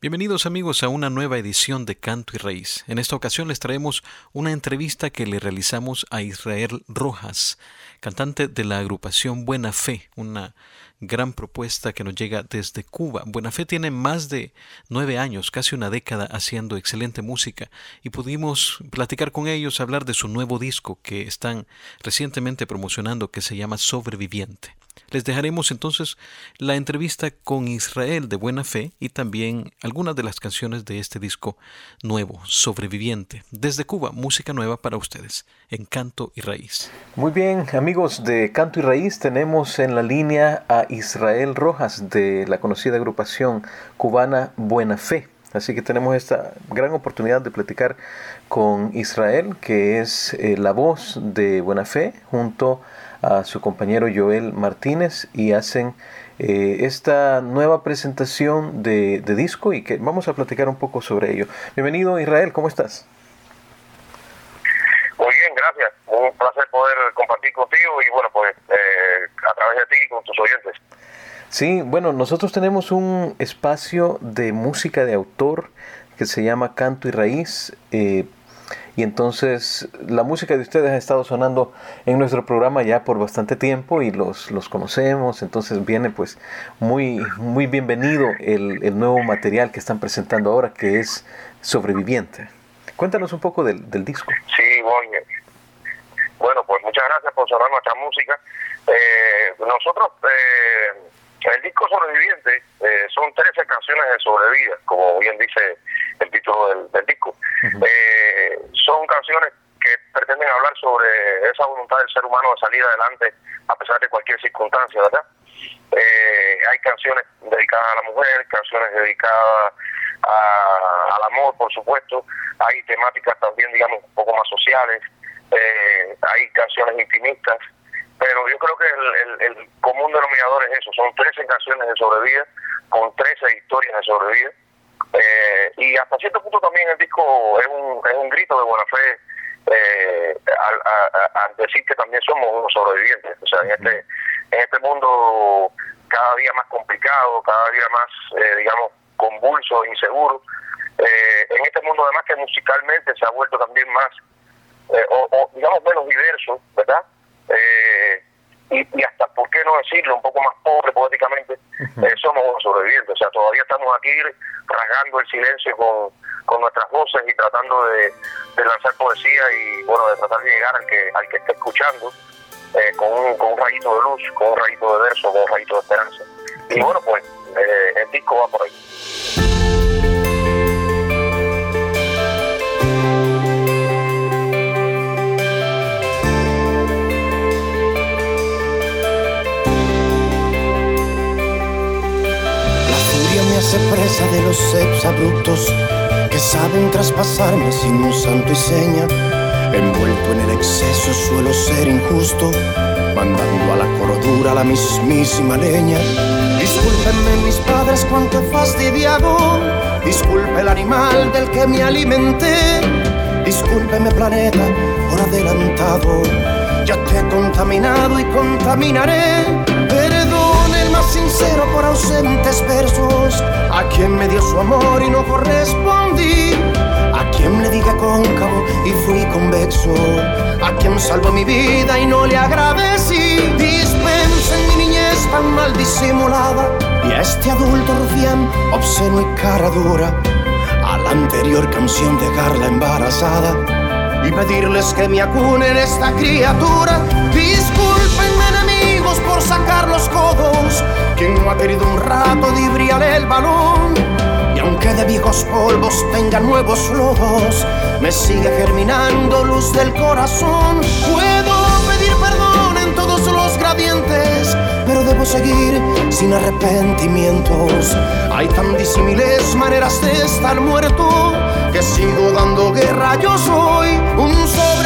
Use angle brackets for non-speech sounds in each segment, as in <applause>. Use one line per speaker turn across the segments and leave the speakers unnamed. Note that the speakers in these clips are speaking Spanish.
Bienvenidos amigos a una nueva edición de Canto y Raíz. En esta ocasión les traemos una entrevista que le realizamos a Israel Rojas, cantante de la agrupación Buena Fe, una gran propuesta que nos llega desde Cuba. Buena Fe tiene más de nueve años, casi una década, haciendo excelente música y pudimos platicar con ellos, hablar de su nuevo disco que están recientemente promocionando que se llama Sobreviviente. Les dejaremos entonces la entrevista con Israel de Buena Fe y también algunas de las canciones de este disco nuevo, Sobreviviente. Desde Cuba, música nueva para ustedes, en Canto y Raíz. Muy bien, amigos de Canto y Raíz, tenemos en la línea a Israel Rojas de la conocida agrupación cubana Buena Fe. Así que tenemos esta gran oportunidad de platicar con Israel, que es eh, la voz de Buena Fe, junto a su compañero Joel Martínez y hacen eh, esta nueva presentación de, disco y que vamos a platicar un poco sobre ello. Bienvenido Israel, ¿cómo estás?
Muy bien, gracias. Un placer poder compartir contigo y bueno, a través de ti y con tus oyentes.
Sí, bueno, nosotros tenemos un espacio de música de autor que se llama Canto y Raíz. Eh, y entonces la música de ustedes ha estado sonando en nuestro programa ya por bastante tiempo y los, los conocemos, entonces viene pues muy, muy bienvenido el, el nuevo material que están presentando ahora que es Sobreviviente. Cuéntanos un poco del, del disco.
Sí, bueno, bueno, pues muchas gracias por sonar nuestra música. Eh, nosotros, eh, el disco Sobreviviente eh, son 13 canciones de sobrevida, como bien dice el título del, disco. eh, son canciones que pretenden hablar sobre esa voluntad del ser humano de salir adelante a pesar de cualquier circunstancia, ¿verdad? Eh, hay canciones dedicadas a la mujer, canciones dedicadas al amor, por supuesto, hay temáticas también, digamos, un poco más sociales, eh, hay canciones intimistas, pero yo creo que el, el, común denominador es eso, son 13 canciones de sobrevida, con 13 historias de sobrevida, eh, y hasta cierto punto también el disco es un, es un grito de buena fe eh, al, decir que también somos unos sobrevivientes. O sea, en este, en este mundo cada día más complicado, cada día más, eh, digamos, convulso, inseguro, eh, en este mundo además que musicalmente se ha vuelto también más, o, o, digamos, menos diverso, ¿verdad? Eh, y, y, hasta, ¿por qué no decirlo? Un poco más pobre poéticamente, eh, somos unos sobrevivientes. O sea, todavía estamos aquí rasgando el silencio con, con nuestras voces y tratando de, de, lanzar poesía y, bueno, de tratar de llegar al que, al que esté escuchando eh, con, un, con un rayito de luz, con un rayito de verso, con un rayito de esperanza. Y bueno, pues eh, el disco va por ahí.
Se presa de los sex abruptos que saben traspasarme sin un santo y seña. Envuelto en el exceso suelo ser injusto, mandando a la cordura la mismísima leña. Discúlpenme mis padres cuánto fastidiado, disculpe el animal del que me alimenté, discúlpeme planeta por adelantado, ya te he contaminado y contaminaré sincero por ausentes versos. A quien me dio su amor y no correspondí. A quien le dije cóncavo y fui convexo. A quien salvó mi vida y no le agradecí. Dispensen mi niñez tan mal disimulada. Y a este adulto rufián, obsceno y cara dura. A la anterior canción dejarla embarazada. Y pedirles que me acunen esta criatura. Enemigos por sacar los codos quien no ha querido un rato de briar el balón. Y aunque de viejos polvos tenga nuevos lodos, me sigue germinando luz del corazón. Puedo pedir perdón en todos los gradientes, pero debo seguir sin arrepentimientos. Hay tan disímiles maneras de estar muerto que sigo dando guerra. Yo soy un sobreviviente.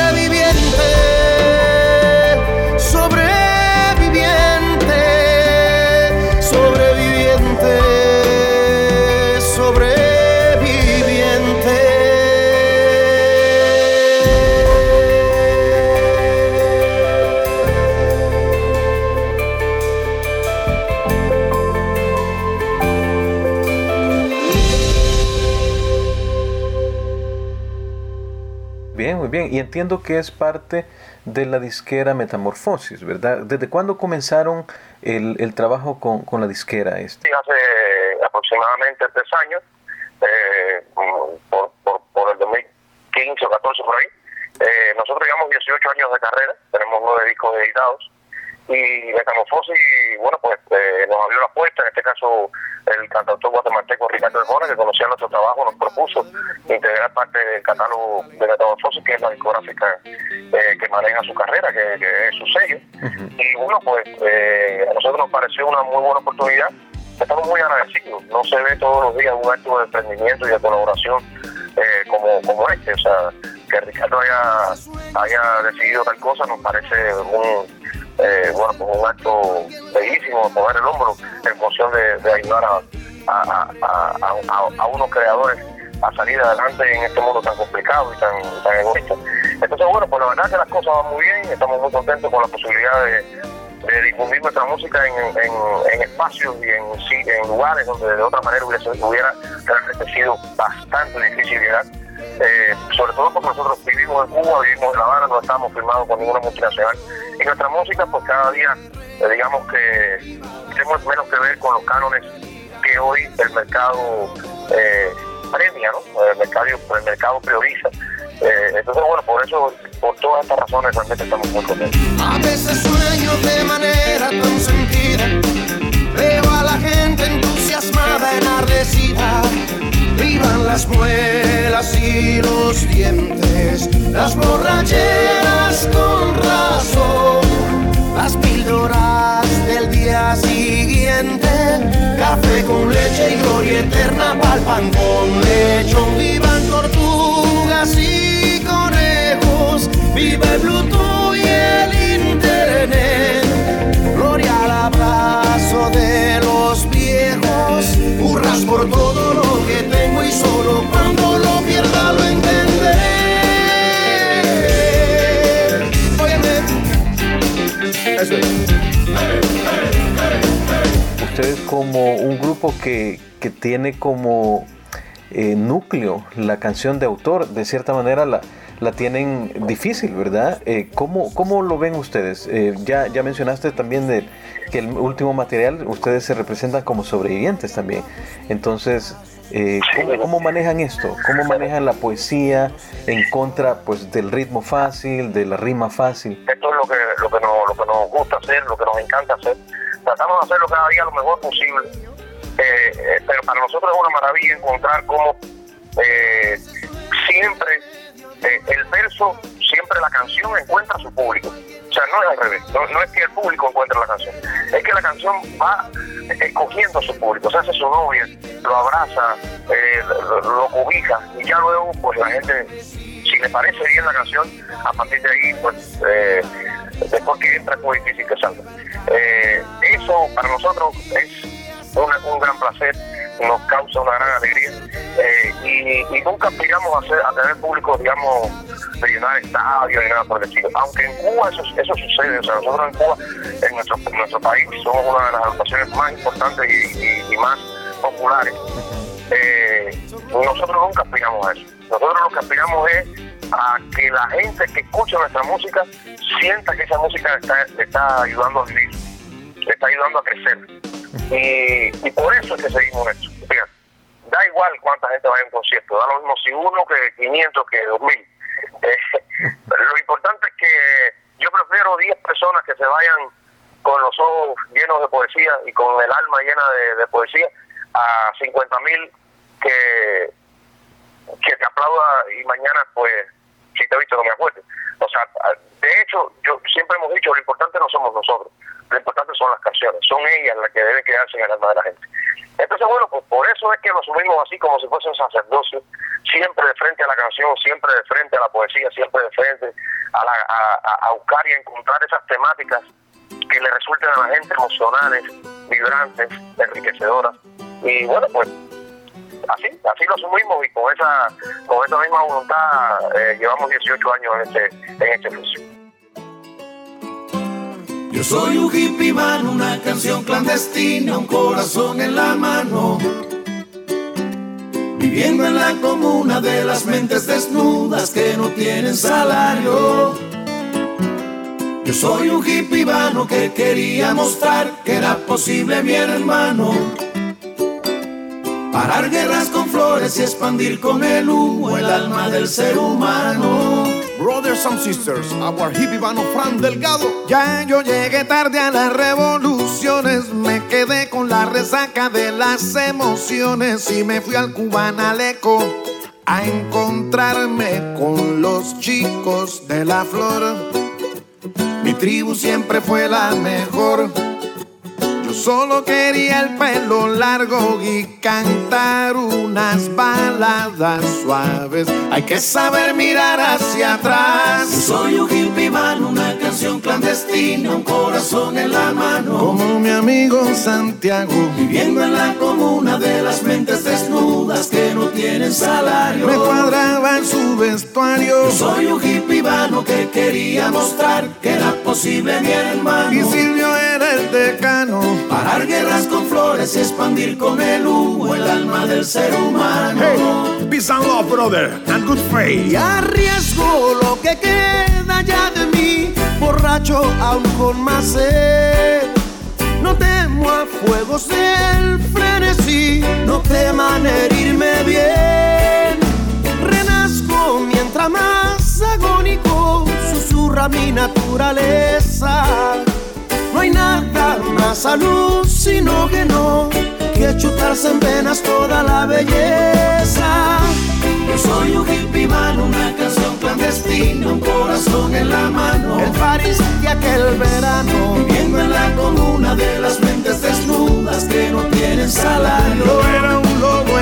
Bien. Y entiendo que es parte de la disquera Metamorfosis, ¿verdad? ¿Desde cuándo comenzaron el, el trabajo con, con, la disquera? Este?
Hace aproximadamente tres años, eh, por, por, por, el 2015 o 14 por ahí. Eh, nosotros llevamos 18 años de carrera, tenemos nueve discos editados y Metamorfosis, bueno, pues eh, nos abrió la puerta, en este caso el cantautor guatemalteco Ricardo Hermona, que conocía nuestro trabajo, nos propuso integrar parte del catálogo de Metamorfosis, que es la discográfica eh, que maneja su carrera, que, es su sello. Y bueno, pues eh, a nosotros nos pareció una muy buena oportunidad. Estamos muy agradecidos. No se ve todos los días un acto de emprendimiento y de colaboración eh, como, como este. O sea, que Ricardo haya, haya decidido tal cosa nos parece un eh, bueno, pues un acto bellísimo, poner el hombro en función de, ayudar a, a, unos creadores a salir adelante en este mundo tan complicado y tan, tan egoísta. Entonces, bueno, pues la verdad que las cosas van muy bien, estamos muy contentos con la posibilidad de, difundir nuestra música en, espacios y en, en lugares donde de otra manera hubiera, hubiera sido bastante difícil llegar. Eh, sobre todo porque nosotros vivimos en Cuba, vivimos en La Habana, no estamos firmados con ninguna multinacional. Y nuestra música, pues cada día, eh, digamos que tenemos menos que ver con los cánones que hoy el mercado eh, premia, ¿no? El mercado, el mercado prioriza. entonces, bueno, por eso, por todas estas razones, realmente estamos muy contentos.
A veces sueño de manera tan sentida, veo a la gente entusiasmada, enardecida vivan las muelas y los dientes, las borracheras con razón, píldoras del día siguiente, café con leche y gloria eterna pa'l pan con lechón, vivan tortugas y conejos, viva el Bluetooth y el internet, gloria al abrazo de los viejos, hurras por todo
como un grupo que, que tiene como eh, núcleo la canción de autor, de cierta manera la, la tienen difícil, ¿verdad? Eh, ¿cómo, ¿cómo, lo ven ustedes? Eh, ya, ya mencionaste también de, que el último material, ustedes se representan como sobrevivientes también. Entonces, eh, ¿cómo, manejan esto? ¿Cómo manejan la poesía en contra pues del ritmo fácil, de la rima fácil?
Esto es lo que, lo que, nos, lo que nos gusta hacer, lo que nos encanta hacer. Tratamos de hacerlo cada día lo mejor posible. Eh, eh, pero para nosotros es una maravilla encontrar cómo siempre el verso, siempre la canción encuentra su público. O sea, no es al revés, no, es que el público encuentre la canción, es que la canción va escogiendo a su público, se hace su novia, lo abraza, eh, lo, cobija y ya luego pues la gente, si le parece bien la canción, a partir de ahí pues eh, después que entra es muy difícil que salga. Eh, eso para nosotros es un gran placer, nos causa una gran alegría y, nunca aspiramos a, hacer, a tener público, digamos, de llenar estadios y nada por el estilo. Aunque en Cuba eso, eso sucede, o sea, nosotros en Cuba, en nuestro, nuestro país, somos una de las agrupaciones más importantes y, más populares. Eh, nosotros nunca aspiramos a eso. Nosotros lo que aspiramos es a que la gente que escucha nuestra música sienta que esa música está, le está ayudando a vivir, le está ayudando a crecer. Y, y por eso es que seguimos esto. da igual cuánta gente vaya a un concierto, da lo mismo si uno que 500 que 2000. <laughs> Eh, lo importante es que yo prefiero 10 personas que se vayan con los ojos llenos de poesía y con el alma llena de, poesía a 50 mil que, que te aplauda y mañana pues si te he visto no me acuerdo. O sea, de hecho, yo siempre hemos dicho, lo importante no somos nosotros, lo importante son las canciones, son ellas las que deben quedarse en el alma de la gente. Entonces, bueno, pues por eso es que nos subimos así como si fuese un sacerdocio, siempre de frente a la canción, siempre de frente a la poesía, siempre de frente a, la, a, buscar y encontrar esas temáticas que le resulten a la gente emocionales, vibrantes, enriquecedoras. Y bueno, pues así, así lo asumimos y con esa, con esa misma voluntad eh, llevamos 18 años en este, en este oficio.
Yo soy un hippie man, una canción clandestina, un corazón en la mano viviendo en la comuna de las mentes desnudas que no tienen salario. Yo soy un hippie vano que quería mostrar que era posible mi hermano. Parar guerras con flores y expandir con el humo el alma del ser humano.
Brothers and sisters, our hippie vano Fran Delgado.
Ya yo llegué tarde a las revoluciones, me quedé con la resaca de las emociones y me fui al Cubanaleco a encontrarme con los chicos de la flor. Mi tribu siempre fue la mejor. Yo solo quería el pelo largo y cantar unas baladas suaves. Hay que saber mirar hacia atrás. Soy un hippie man, una canción clandestina, un corazón en la mano. Como mi amigo Santiago, viviendo en la comuna de las mentes desnudas que no tienen salario. Me cuadraba en su vestuario. soy un hippie vano que quería mostrar que era posible mi hermano. Y Silvio era el decano Parar guerras con flores y expandir con el humo el alma del ser humano.
Hey, peace and love, brother, and good faith.
Y arriesgo lo que queda ya de mí, borracho aún con más sed. No temo a fuegos del frenesí, no teman herirme bien. Renazco mientras más agónico susurra mi naturaleza más alucino que no que chutarse en venas toda la belleza. Yo soy un hippie man, una canción clandestina, un corazón en la mano. El París de aquel verano, viviendo en la comuna de las mentes desnudas que no tienen salario. Yo era un lobo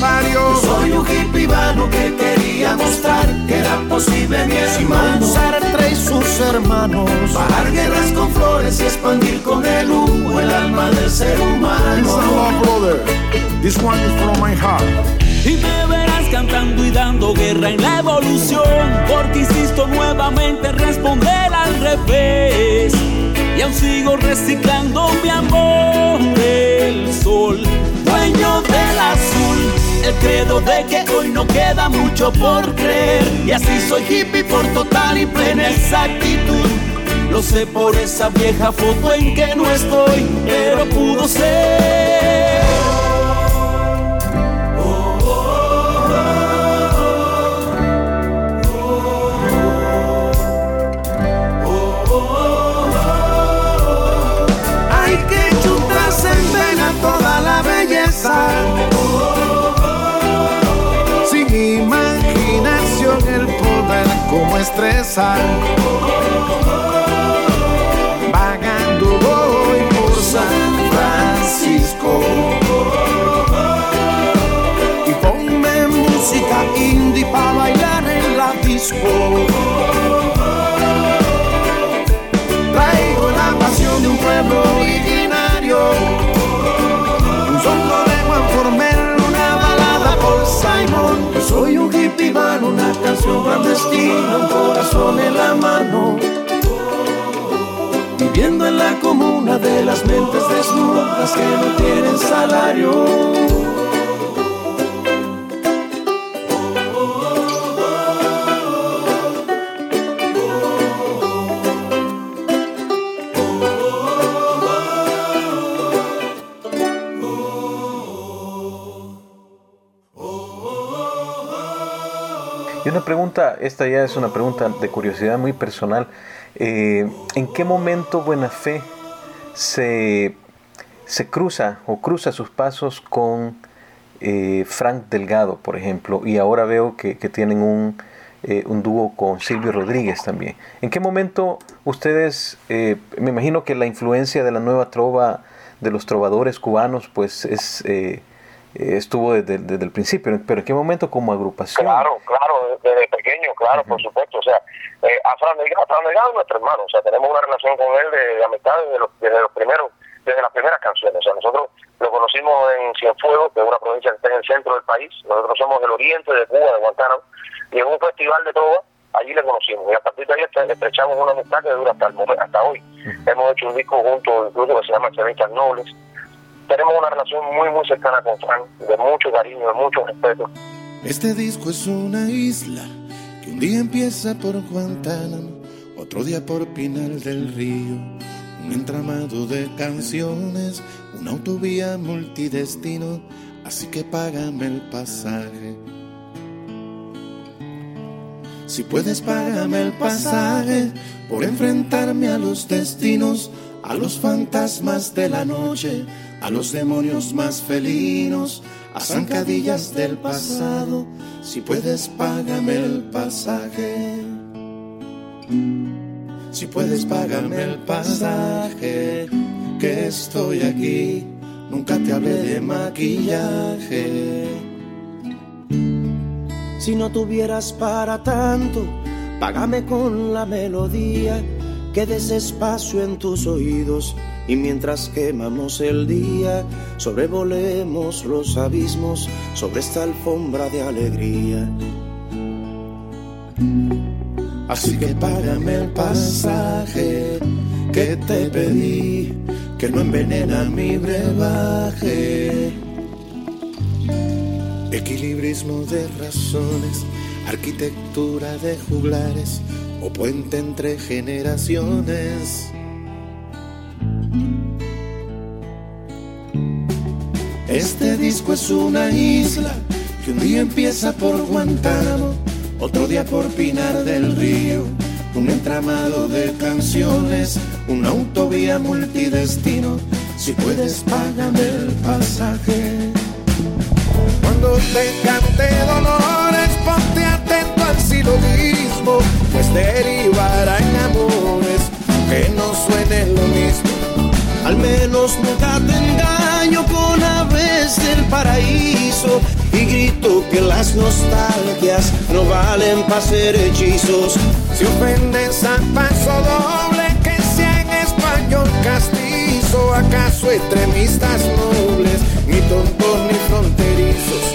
soy un hippie vano que quería mostrar que era posible mi hermano. Sartre y sus hermanos. Parar guerras con flores y expandir con el humo el alma del ser humano.
brother. This one is from my heart.
Y me verás cantando y dando guerra en la evolución. Porque insisto nuevamente en responder al revés. Y aún sigo reciclando mi amor. El sol, dueño del azul. El credo de que hoy no queda mucho por creer. Y así soy hippie por total y plena exactitud. Lo sé por esa vieja foto en que no estoy, pero pudo ser.
Que chutarse en vena toda la belleza. Como estresar. Vagando voy por San Francisco. Y ponme música indie para bailar en la disco. Man, una canción clandestina, un corazón en la mano. Viviendo en la comuna de las mentes desnudas que no tienen salario.
Esta ya es una pregunta de curiosidad muy personal. Eh, ¿En qué momento Buena Fe se, se cruza o cruza sus pasos con eh, Frank Delgado, por ejemplo? Y ahora veo que, tienen un, eh, un dúo con Silvio Rodríguez también. ¿En qué momento ustedes, me imagino que la influencia de la nueva trova de los trovadores cubanos, pues es... eh, estuvo desde, desde el principio, pero ¿en qué momento como agrupación?
Claro, claro, desde pequeño, claro, por supuesto. O sea, eh, a Fran Delgado, Fran Delgado es nuestro hermano, o sea, tenemos una relación con él de, de amistad desde los, desde los primeros, desde las primeras canciones. O sea, nosotros lo conocimos en Cienfuegos, que es una provincia que está en el centro del país. Nosotros somos del oriente de Cuba, de Guantánamo, y en un festival de trova, allí le conocimos. Y a partir de ahí este- estrechamos una amistad que dura hasta, el hasta hoy. Hemos hecho un disco juntos, incluso que se llama Excelentas Nobles. Tenemos una relación muy, muy cercana con Fran, de mucho cariño, de mucho respeto.
Este disco es una isla que un día empieza por Guantánamo, otro día por Pinal del Río, un entramado de canciones, una autovía multidestino, así que págame el pasaje. Si puedes, págame el pasaje por enfrentarme a los destinos, a los fantasmas de la noche a los demonios más felinos, a zancadillas del pasado, si puedes págame el pasaje. Si puedes págame el pasaje, que estoy aquí, nunca te hablé de maquillaje. Si no tuvieras para tanto, págame con la melodía que des espacio en tus oídos y mientras quemamos el día, sobrevolemos los abismos sobre esta alfombra de alegría. Así que págame el pasaje que te pedí, que no envenena mi brebaje. Equilibrismo de razones, arquitectura de juglares o puente entre generaciones. Este disco es una isla que un día empieza por Guantánamo, otro día por Pinar del Río, un entramado de canciones, una autovía multidestino, si puedes págame el pasaje. Cuando te cante dolores, ponte atento al pues derivará en amores que no suenen lo mismo al menos nunca te engaño con aves del paraíso y grito que las nostalgias no valen para ser hechizos. Si ofendes a paso doble que sea en español castizo, acaso extremistas nobles, ni tontos ni fronterizos.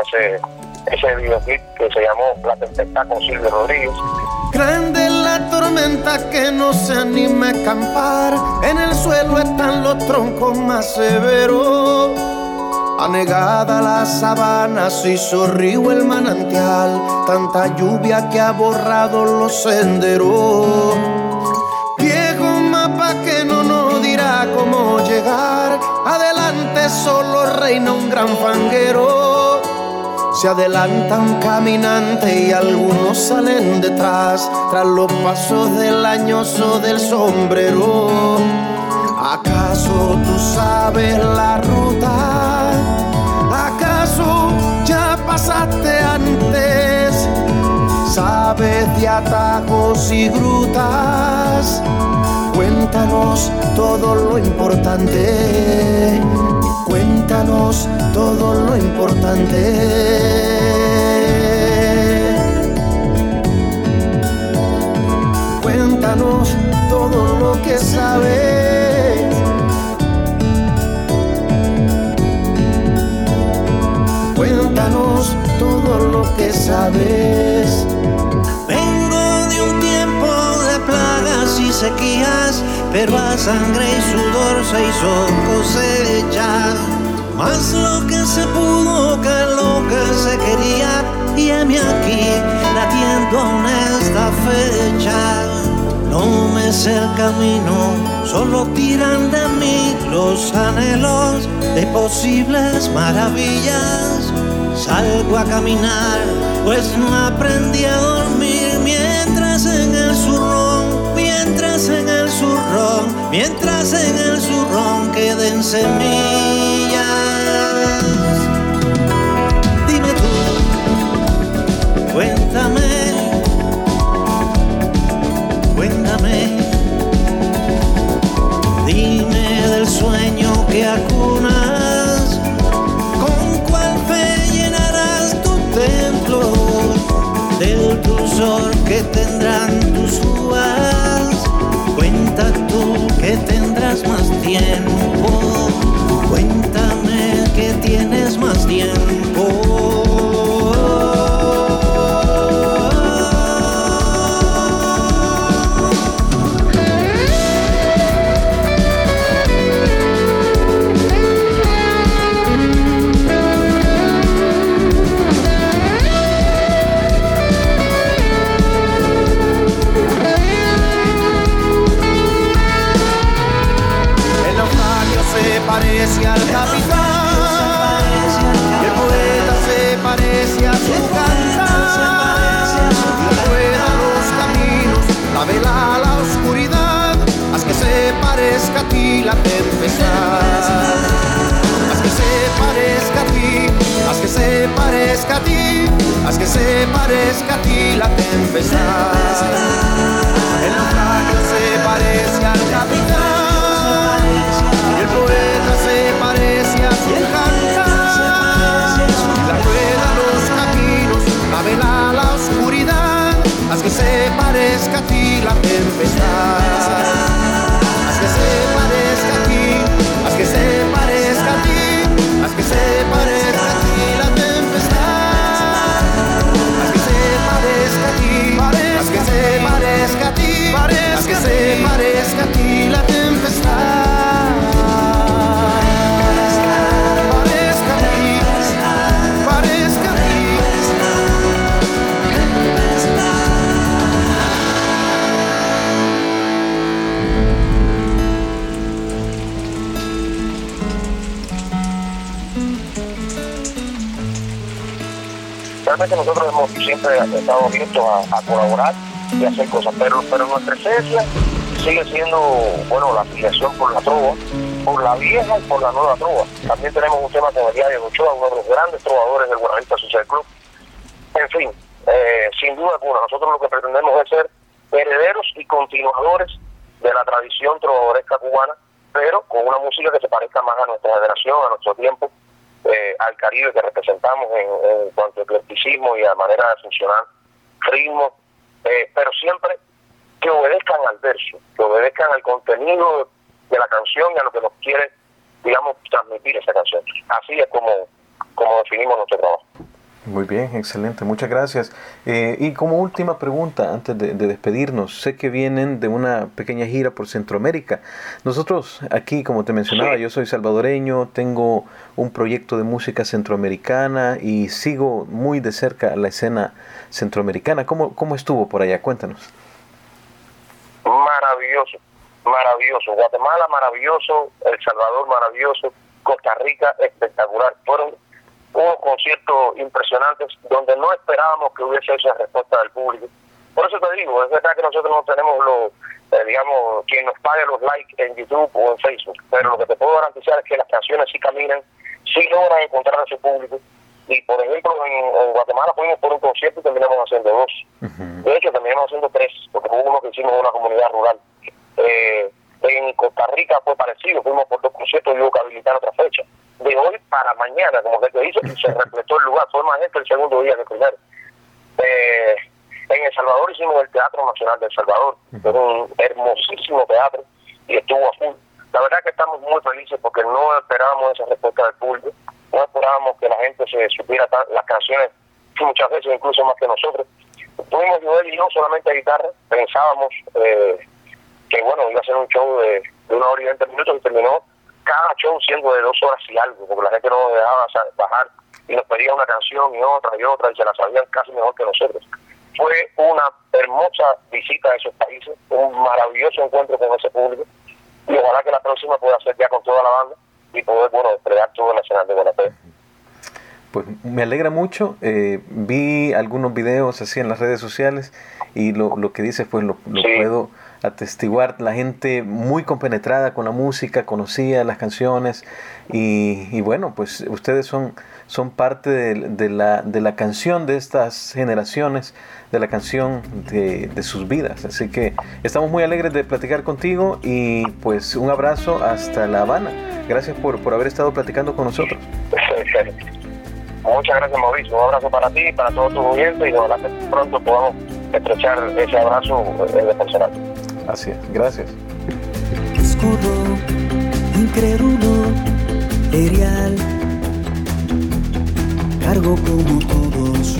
Ese, ese videoclip que se llamó La Tempestad con Silvio Rodríguez.
Grande la tormenta que no se anima a acampar. En el suelo están los troncos más severos. Anegada la sabana, se río el manantial. Tanta lluvia que ha borrado los senderos. Adelante solo reina un gran fanguero se adelantan caminante y algunos salen detrás, tras los pasos del añoso del sombrero. ¿Acaso tú sabes la ruta? ¿Acaso ya pasaste antes? ¿Sabes de atajos y grutas? Cuéntanos todo lo importante Cuéntanos todo lo importante. Cuéntanos todo lo que sabes. Cuéntanos todo lo que sabes.
Sequías, pero a sangre y sudor se hizo cosecha. Más lo que se pudo que lo que se quería, y heme aquí latiendo en esta fecha. No me sé el camino, solo tiran de mí los anhelos de posibles maravillas. Salgo a caminar, pues no aprendí a dormir mientras en el zurrón, mientras en el zurrón queden semillas. Dime tú, cuéntame cuéntame. Dime del sueño que acunas, con cuál fe llenarás tu templo, del dulzor que tendrán tus uvas.
Nosotros hemos siempre estado abiertos a, colaborar y hacer cosas, pero, pero nuestra esencia sigue siendo, bueno, la afiliación por la trova, por la vieja y por la nueva trova. También tenemos un tema con el de Ochoa, uno de los grandes trovadores del Buenavista Social Club. En fin, eh, sin duda alguna, nosotros lo que pretendemos es ser herederos y continuadores de la tradición trovadoresca cubana, pero con una música que se parezca más a nuestra generación, a nuestro tiempo, eh, al Caribe que representamos en, cuanto a eclecticismo y a manera de funcionar, ritmo, eh, pero siempre que obedezcan al verso, que obedezcan al contenido de la canción y a lo que nos quiere, digamos, transmitir esa canción. Así es como, como definimos nuestro trabajo.
Muy bien, excelente, muchas gracias. Eh, y como última pregunta, antes de, despedirnos, sé que vienen de una pequeña gira por Centroamérica. Nosotros aquí, como te mencionaba, yo soy salvadoreño, tengo un proyecto de música centroamericana y sigo muy de cerca la escena centroamericana. ¿Cómo, cómo estuvo por allá? Cuéntanos.
Maravilloso, maravilloso. Guatemala maravilloso, El Salvador maravilloso, Costa Rica espectacular. Fueron unos conciertos impresionantes donde no esperábamos que hubiese esa respuesta del público. Por eso te digo, es verdad que nosotros no tenemos los, eh, digamos, quien nos pague los likes en YouTube o en Facebook, pero lo que te puedo garantizar es que las canciones sí caminan, sí logran encontrar a su público. Y por ejemplo, en, Guatemala fuimos por un concierto y terminamos haciendo dos. De hecho, terminamos haciendo tres, porque hubo uno que hicimos en una comunidad rural. Eh, en Costa Rica fue parecido, fuimos por dos conciertos y hubo que habilitar otra fecha. De hoy para mañana, como que te dice, y se <laughs> repletó el lugar, fue más gente el segundo día que el primero. Eh, en El Salvador hicimos el Teatro Nacional de El Salvador, un hermosísimo teatro y estuvo a full. La verdad que estamos muy felices porque no esperábamos esa respuesta del público, no esperábamos que la gente se supiera las canciones, muchas veces incluso más que nosotros. Tuvimos Joel y yo solamente a guitarra, pensábamos eh, que bueno, iba a ser un show de, de una hora y veinte minutos y terminó cada show siendo de dos horas y algo, porque la gente no dejaba bajar y nos pedía una canción y otra y otra y se la sabían casi mejor que nosotros. Fue una hermosa visita a esos países, un maravilloso encuentro con ese público y ojalá que la próxima pueda ser ya con toda la banda y poder, bueno, desplegar todo el nacional de Buena
Pues me alegra mucho, eh, vi algunos videos así en las redes sociales y lo, lo que dice pues lo, lo puedo atestiguar la gente muy compenetrada con la música, conocía las canciones y, bueno, pues ustedes son, son parte de, la, de la canción de estas generaciones, de la canción de, de, sus vidas. Así que estamos muy alegres de platicar contigo y pues un abrazo hasta La Habana. Gracias por, por haber estado platicando con nosotros.
Muchas gracias Mauricio, un abrazo para ti, para todos tus oyentes y ojalá que pronto podamos estrechar ese abrazo de personal.
Así es, gracias.
Escudo, incrédulo, erial, cargo como todos,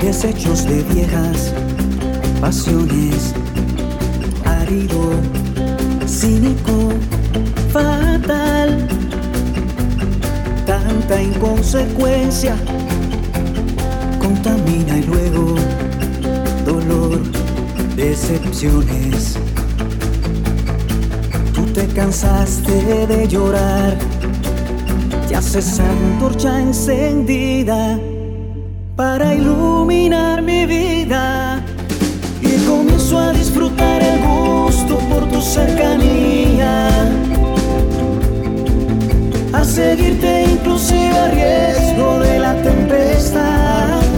desechos de viejas pasiones, árido, cínico, fatal, tanta inconsecuencia, contamina y luego dolor decepciones. Tú te cansaste de llorar, te haces antorcha encendida para iluminar mi vida. Y comienzo a disfrutar el gusto por tu cercanía. A seguirte inclusive a riesgo de la tempestad.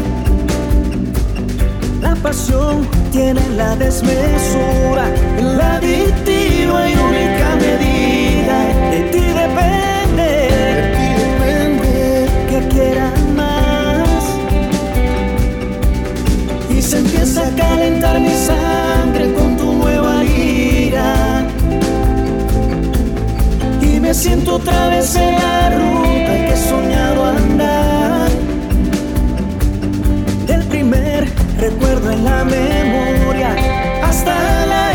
Pasión tiene la desmesura, la adictiva y única medida. De ti depende,
de ti depende
que quieras más. Y se empieza a calentar mi sangre con tu nueva ira. Y me siento otra vez en la ruta que he soñado andar. Recuerdo en la memoria, hasta la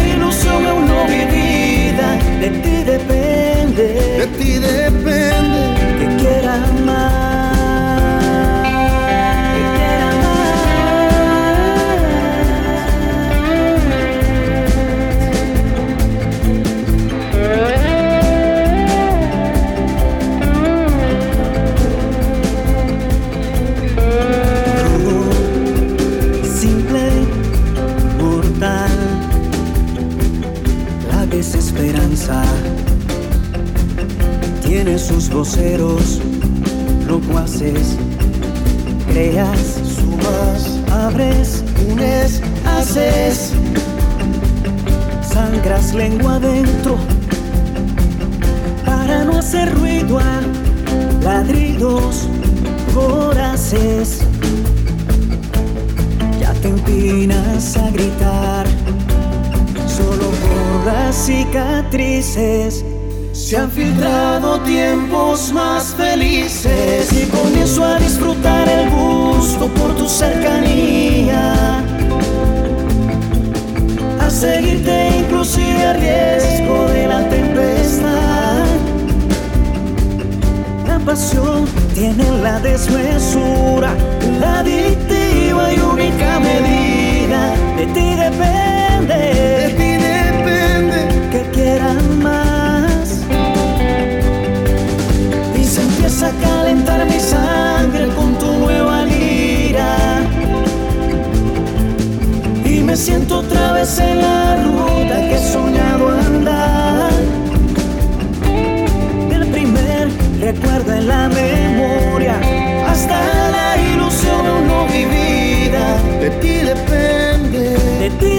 Se han filtrado tiempos más felices y comienzo a disfrutar el gusto por tu cercanía. A seguirte inclusive a riesgo de la tempestad. La pasión tiene la desmesura, la adictiva y única medida. De ti depende vez en la ruta que he soñado andar. Del primer recuerdo en la memoria hasta la ilusión no vivida.
De ti depende.
De ti